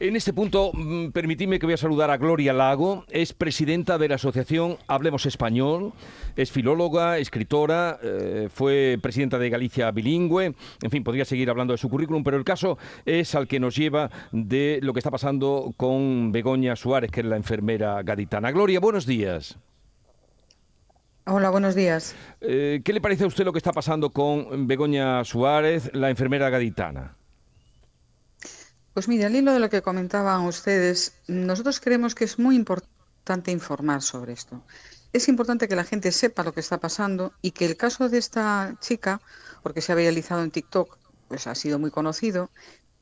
En este punto, mm, permitidme que voy a saludar a Gloria Lago, es presidenta de la asociación Hablemos Español, es filóloga, escritora, eh, fue presidenta de Galicia Bilingüe, en fin, podría seguir hablando de su currículum, pero el caso es al que nos lleva de lo que está pasando con Begoña Suárez, que es la enfermera gaditana. Gloria, buenos días. Hola, buenos días. Eh, ¿Qué le parece a usted lo que está pasando con Begoña Suárez, la enfermera gaditana? Pues mire, al hilo de lo que comentaban ustedes, nosotros creemos que es muy importante informar sobre esto. Es importante que la gente sepa lo que está pasando y que el caso de esta chica, porque se ha realizado en TikTok, pues ha sido muy conocido,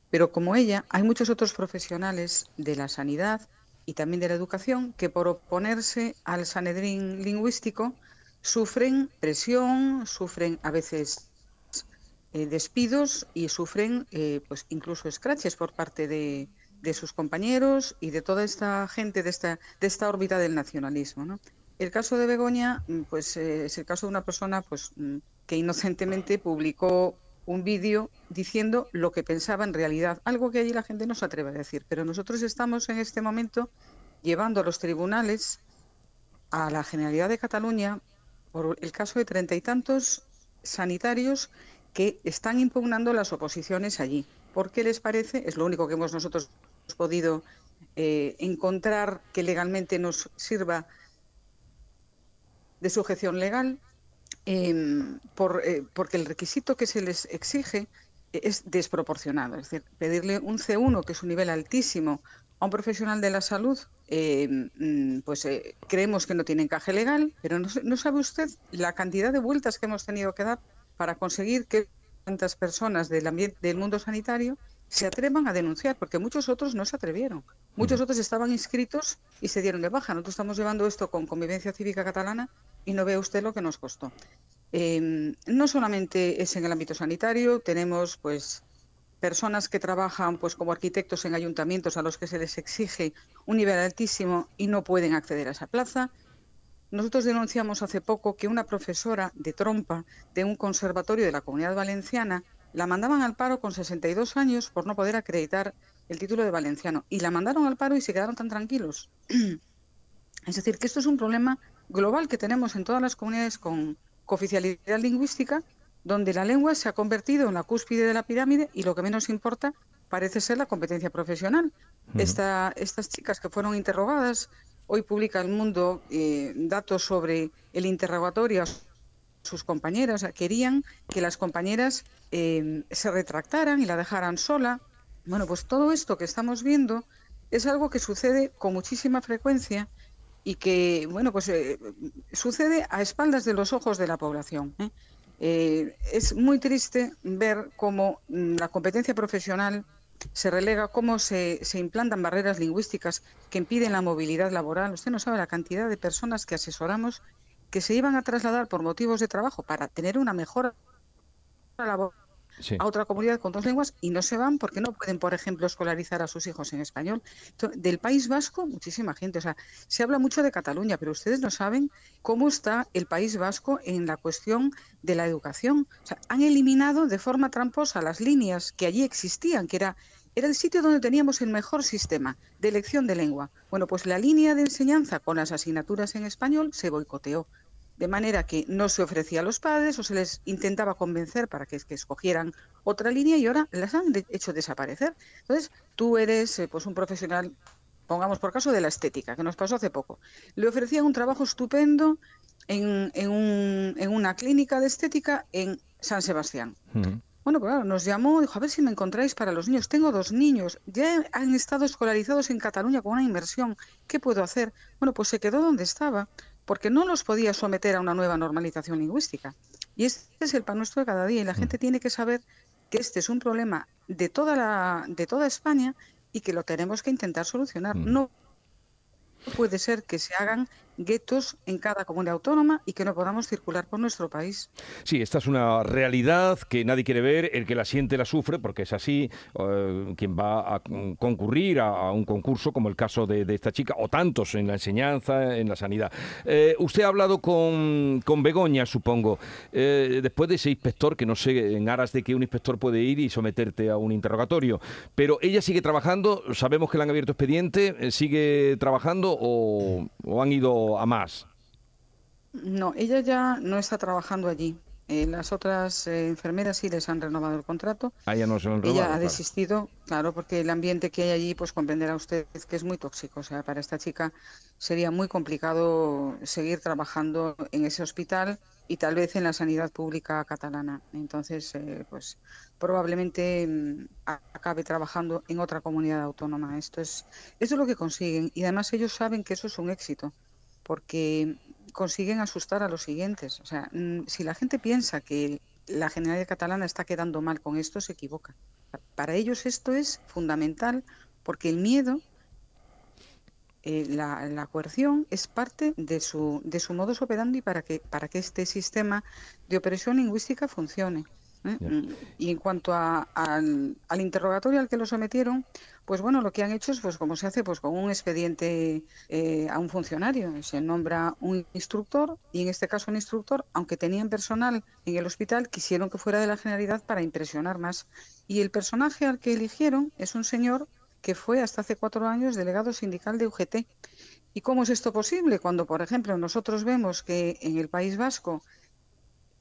pero como ella, hay muchos otros profesionales de la sanidad y también de la educación que por oponerse al sanedrín lingüístico sufren presión, sufren a veces eh, despidos y sufren eh, pues incluso scratches por parte de, sus compañeros y de toda esta gente de esta, de esta órbita del nacionalismo. El caso de Begoña mm, pues, eh, es el caso de una persona pues, mm, que inocentemente publicó un vídeo diciendo lo que pensaba en realidad, algo que allí la gente no se atreve a decir. Pero nosotros estamos en este momento llevando a los tribunales a la Generalidad de Cataluña por el caso de treinta y tantos sanitarios que están impugnando las oposiciones allí. ¿Por qué les parece? Es lo único que hemos nosotros podido eh, encontrar que legalmente nos sirva de sujeción legal, em, eh, porque el requisito que se les exige es desproporcionado. Es decir, pedirle un C1, que es un nivel altísimo, a un profesional de la salud, em, pues eh, creemos que no tiene encaje legal, pero no sabe usted la cantidad de vueltas que hemos tenido que dar para conseguir que tantas personas del, ambiente, del mundo sanitario se atrevan a denunciar, porque muchos otros no se atrevieron. Muchos otros estaban inscritos y se dieron de baja. Nosotros estamos llevando esto con Convivencia Cívica Catalana y no ve usted lo que nos costó. Em, no solamente es en el ámbito sanitario, tenemos pues personas que trabajan pues como arquitectos en ayuntamientos a los que se les exige un nivel altísimo y no pueden acceder a esa plaza. Nosotros denunciamos hace poco que una profesora de trompa de un conservatorio de la Comunidad Valenciana la mandaban al paro con 62 años por no poder acreditar el título de valenciano y la mandaron al paro y se quedaron tan tranquilos. es decir, que esto es un problema global que tenemos en todas las comunidades con cooficialidad lingüística, donde la lengua se ha convertido en la cúspide de la pirámide y lo que menos importa parece ser la competencia profesional. estas chicas que fueron interrogadas Hoy publica El Mundo eh, datos sobre el interrogatorio a sus compañeras. querían que las compañeras eh, se retractaran y la dejaran sola. Bueno, pues todo esto que estamos viendo es algo que sucede con muchísima frecuencia y que, bueno, pues eh, sucede a espaldas de los ojos de la población. es muy triste ver cómo mm, la competencia profesional se relega, cómo se, se, implantan barreras lingüísticas que impiden la movilidad laboral. Usted no sabe la cantidad de personas que asesoramos que se iban a trasladar por motivos de trabajo para tener una mejor a otra comunidad con dos lenguas y no se van porque no pueden, por ejemplo, escolarizar a sus hijos en español. del País Vasco, muchísima gente. O sea, se habla mucho de Cataluña, pero ustedes no saben cómo está el País Vasco en la cuestión de la educación. O sea, han eliminado de forma tramposa las líneas que allí existían, que era era el sitio donde teníamos el mejor sistema de elección de lengua. Bueno, pues la línea de enseñanza con las asignaturas en español se boicoteó de manera que no se ofrecía a los padres o se les intentaba convencer para que, que escogieran otra línea y ahora las han hecho desaparecer. Entonces, tú eres eh, pues un profesional, pongamos por caso, de la estética, que nos pasó hace poco. Le ofrecían un trabajo estupendo en, en, una clínica de estética en San Sebastián. Bueno, pues claro, nos llamó, dijo, a ver si me encontráis para los niños. Tengo dos niños, ya han estado escolarizados en Cataluña con una inversión. ¿Qué puedo hacer? Bueno, pues se quedó donde estaba porque no los podía someter a una nueva normalización lingüística. Y este es el pan nuestro de cada día y la mm. gente tiene que saber que este es un problema de toda, la, de toda España y que lo tenemos que intentar solucionar. Mm. No puede ser que se hagan guetos en cada comunidad autónoma y que no podamos circular por nuestro país. Sí, esta es una realidad que nadie quiere ver, el que la siente la sufre, porque es así, eh, quien va a concurrir a, un concurso como el caso de, esta chica, o tantos en la enseñanza, en la sanidad. Eh, usted ha hablado con, con Begoña, supongo, eh, después de ese inspector, que no sé, en aras de que un inspector puede ir y someterte a un interrogatorio, pero ella sigue trabajando, sabemos que le han abierto expediente, sigue trabajando o han ido a más? No, ella ya no está trabajando allí. Eh, las otras eh, enfermeras sí les han renovado el contrato. Ah, ella no se lo han Ella ha desistido, claro, porque el ambiente que hay allí, pues comprenderá usted que es muy tóxico. O sea, para esta chica sería muy complicado seguir trabajando en ese hospital y tal vez en la sanidad pública catalana. Entonces, eh, pues probablemente mm, acabe trabajando en otra comunidad autónoma. Esto es, esto es lo que consiguen y además ellos saben que eso es un éxito porque consiguen asustar a los siguientes. O sea, mm, si la gente piensa que la Generalidad Catalana está quedando mal con esto, se equivoca. Para ellos esto es fundamental porque el miedo, eh, la, coerción es parte de su, de su modus operandi para que, para que este sistema de opresión lingüística funcione. ¿Eh? Mm, y en cuanto al, interrogatorio al que lo sometieron, pues bueno, lo que han hecho es, pues como se hace, pues con un expediente eh, a un funcionario. Se nombra un instructor y en este caso un instructor, aunque tenían personal en el hospital, quisieron que fuera de la generalidad para impresionar más. Y el personaje al que eligieron es un señor que fue hasta hace cuatro años delegado sindical de UGT. ¿Y cómo es esto posible? Cuando, por ejemplo, nosotros vemos que en el País Vasco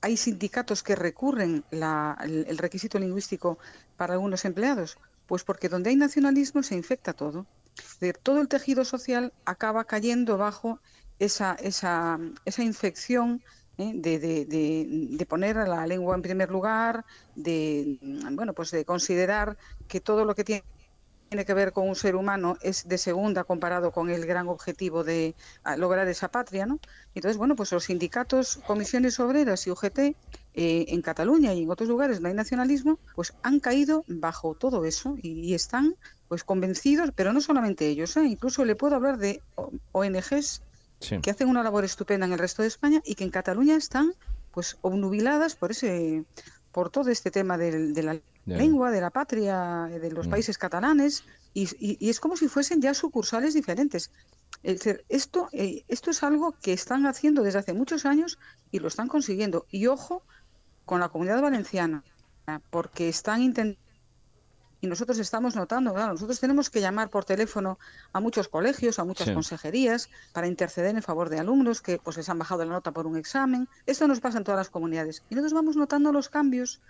hay sindicatos que recurren el, requisito lingüístico para algunos empleados? Pues porque donde hay nacionalismo se infecta todo. todo el tejido social acaba cayendo bajo esa, esa, esa infección ¿eh? de, de, poner a la lengua en primer lugar, de bueno, pues de considerar que todo lo que tiene tiene que ver con un ser humano es de segunda comparado con el gran objetivo de lograr esa patria, ¿no? Entonces, bueno, pues los sindicatos, comisiones obreras y UGT eh, en Cataluña y en otros lugares no hay nacionalismo, pues han caído bajo todo eso y, están pues convencidos, pero no solamente ellos, ¿eh? incluso le puedo hablar de ONGs que hacen una labor estupenda en el resto de España y que en Cataluña están pues obnubiladas por ese por todo este tema de la lengua, de la patria, de los mm. países catalanes, y, es como si fuesen ya sucursales diferentes. esto, eh, esto es algo que están haciendo desde hace muchos años y lo están consiguiendo. Y ojo con la comunidad valenciana, porque están intentando y nosotros estamos notando, claro, nosotros tenemos que llamar por teléfono a muchos colegios, a muchas consejerías para interceder en favor de alumnos que pues les han bajado la nota por un examen. Esto nos pasa en todas las comunidades y nosotros vamos notando los cambios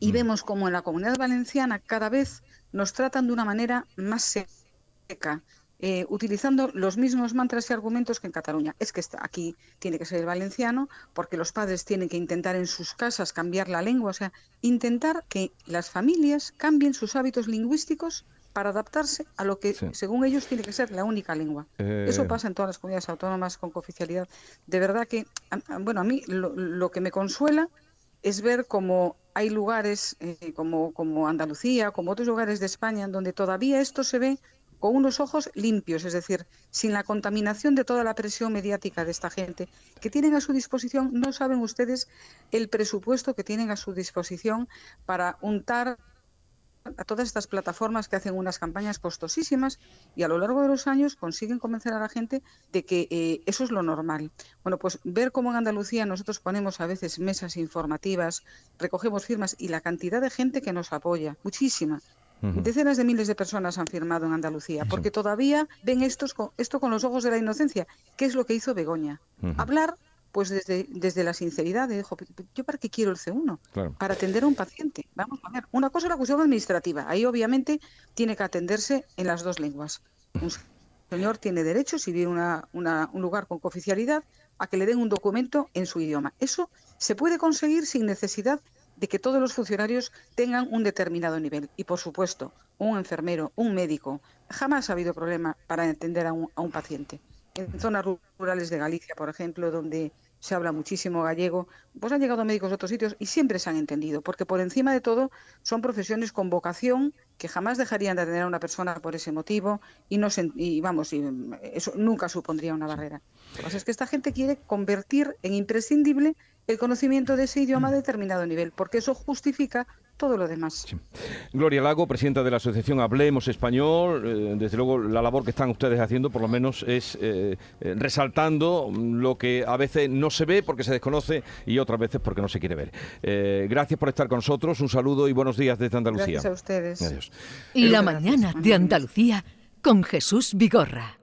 y mm. vemos como en la comunidad valenciana cada vez nos tratan de una manera más seca, eh, utilizando los mismos mantras y argumentos que en Cataluña. Es que aquí tiene que ser el valenciano, porque los padres tienen que intentar en sus casas cambiar la lengua, o sea, intentar que las familias cambien sus hábitos lingüísticos para adaptarse a lo que, según ellos, tiene que ser la única lengua. Eh. Eso pasa en todas las comunidades autónomas con cooficialidad. De verdad que, bueno, a mí lo, que me consuela es ver cómo hay lugares eh, como, como Andalucía, como otros lugares de España, en donde todavía esto se ve con unos ojos limpios, es decir, sin la contaminación de toda la presión mediática de esta gente que tienen a su disposición, no saben ustedes el presupuesto que tienen a su disposición para untar a todas estas plataformas que hacen unas campañas costosísimas y a lo largo de los años consiguen convencer a la gente de que eh, eso es lo normal. Bueno, pues ver cómo en Andalucía nosotros ponemos a veces mesas informativas, recogemos firmas y la cantidad de gente que nos apoya, muchísima, Decenas de miles de personas han firmado en Andalucía, porque todavía ven estos esto con los ojos de la inocencia, que es lo que hizo Begoña. Hablar pues desde, desde la sinceridad, de, dijo, ¿yo para qué quiero el C1? Para atender a un paciente. Vamos a ver, una cosa es la cuestión administrativa, ahí obviamente tiene que atenderse en las dos lenguas. Un señor tiene derecho, si vive una, un lugar con cooficialidad, a que le den un documento en su idioma. Eso se puede conseguir sin necesidad de que todos los funcionarios tengan un determinado nivel. Y, por supuesto, un enfermero, un médico, jamás ha habido problema para atender a un, paciente. En zonas rurales de Galicia, por ejemplo, donde se habla muchísimo gallego, pues han llegado médicos de otros sitios y siempre se han entendido, porque por encima de todo son profesiones con vocación que jamás dejarían de atender a una persona por ese motivo y no y vamos, y eso nunca supondría una barrera. Lo que pasa es que esta gente quiere convertir en imprescindible el conocimiento de ese idioma a determinado nivel, porque eso justifica todo lo demás. Gloria Lago, presidenta de la Asociación Hablemos Español, eh, desde luego la labor que están ustedes haciendo por lo menos es eh, eh, resaltando lo que a veces no se ve porque se desconoce y otras veces porque no se quiere ver. gracias por estar con nosotros, un saludo y buenos días desde Andalucía. Gracias a ustedes. Adiós. Y la mañana de Andalucía con Jesús Vigorra.